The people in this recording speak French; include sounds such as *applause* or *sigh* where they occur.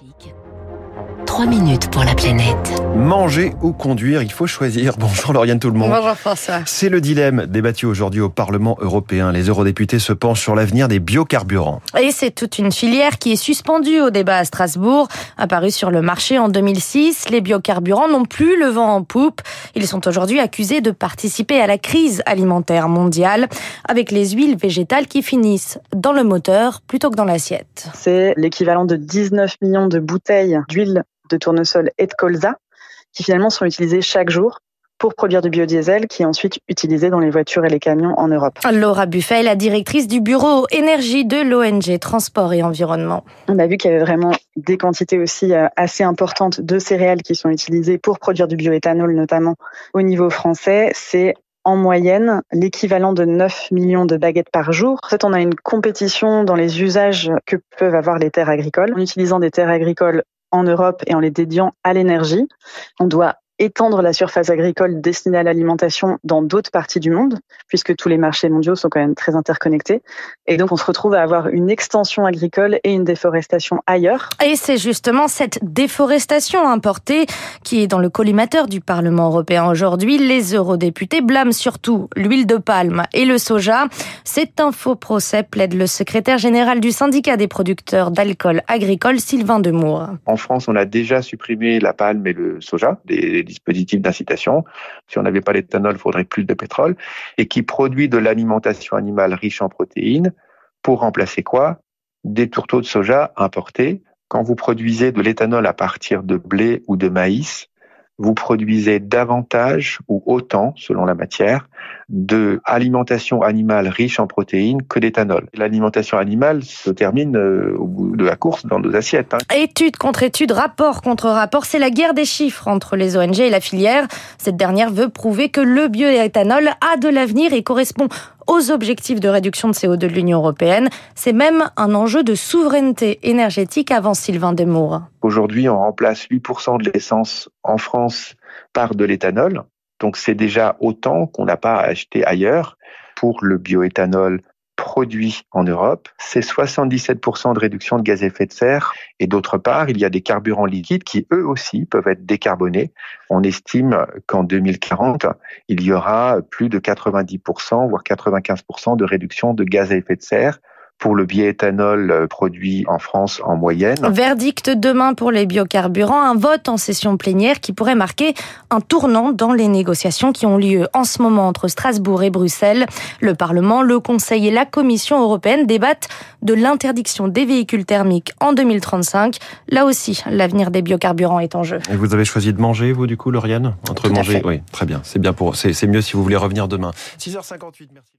Classique. 3 minutes pour la planète. Manger ou conduire, il faut choisir. *laughs* Bonjour Lauriane tout le monde. Bonjour François. C'est le dilemme débattu aujourd'hui au Parlement européen. Les eurodéputés se penchent sur l'avenir des biocarburants. Et c'est toute une filière qui est suspendue au débat à Strasbourg. Apparu sur le marché en 2006, les biocarburants n'ont plus le vent en poupe. Ils sont aujourd'hui accusés de participer à la crise alimentaire mondiale avec les huiles végétales qui finissent dans le moteur plutôt que dans l'assiette. C'est l'équivalent de 19 millions de bouteilles d'huile de tournesol et de colza qui finalement sont utilisées chaque jour pour produire du biodiesel qui est ensuite utilisé dans les voitures et les camions en Europe. Laura Buffet, la directrice du bureau énergie de l'ONG Transport et Environnement. On a vu qu'il y avait vraiment des quantités aussi euh, assez importantes de céréales qui sont utilisées pour produire du bioéthanol notamment au niveau français. C'est en moyenne l'équivalent de 9 millions de baguettes par jour. En fait, on a une compétition dans les usages que peuvent avoir les terres agricoles. En utilisant des terres agricoles en Europe et en les dédiant à l'énergie. On doit étendre la surface agricole destinée à l'alimentation dans d'autres parties du monde, puisque tous les marchés mondiaux sont quand même très interconnectés. Et donc, on se retrouve à avoir une extension agricole et une déforestation ailleurs. Et c'est justement cette déforestation importée qui est dans le collimateur du Parlement européen aujourd'hui. Les eurodéputés blâment surtout l'huile de palme et le soja. C'est un faux procès, plaide le secrétaire général du syndicat des producteurs d'alcool agricole, Sylvain Demour. En France, on a déjà supprimé la palme et le soja, des dispositif d'incitation. Si on n'avait pas l'éthanol, il faudrait plus de pétrole. Et qui produit de l'alimentation animale riche en protéines pour remplacer quoi? Des tourteaux de soja importés. Quand vous produisez de l'éthanol à partir de blé ou de maïs, vous produisez davantage ou autant, selon la matière, de alimentation animale riche en protéines que d'éthanol. L'alimentation animale se termine euh, au bout de la course dans nos assiettes. Hein. Étude contre étude, rapport contre rapport, c'est la guerre des chiffres entre les ONG et la filière. Cette dernière veut prouver que le bioéthanol a de l'avenir et correspond aux objectifs de réduction de CO2 de l'Union européenne. C'est même un enjeu de souveraineté énergétique avant Sylvain Demour. Aujourd'hui, on remplace 8% de l'essence en France par de l'éthanol. Donc c'est déjà autant qu'on n'a pas à acheter ailleurs. Pour le bioéthanol, produit en Europe, c'est 77% de réduction de gaz à effet de serre. Et d'autre part, il y a des carburants liquides qui, eux aussi, peuvent être décarbonés. On estime qu'en 2040, il y aura plus de 90%, voire 95% de réduction de gaz à effet de serre pour le bioéthanol euh, produit en France en moyenne. Verdict demain pour les biocarburants, un vote en session plénière qui pourrait marquer un tournant dans les négociations qui ont lieu en ce moment entre Strasbourg et Bruxelles. Le Parlement, le Conseil et la Commission européenne débattent de l'interdiction des véhicules thermiques en 2035. Là aussi, l'avenir des biocarburants est en jeu. Et vous avez choisi de manger, vous, du coup, Lauriane? Entre Tout manger, oui, très bien. C'est bien pour, c'est mieux si vous voulez revenir demain. 6h58, merci.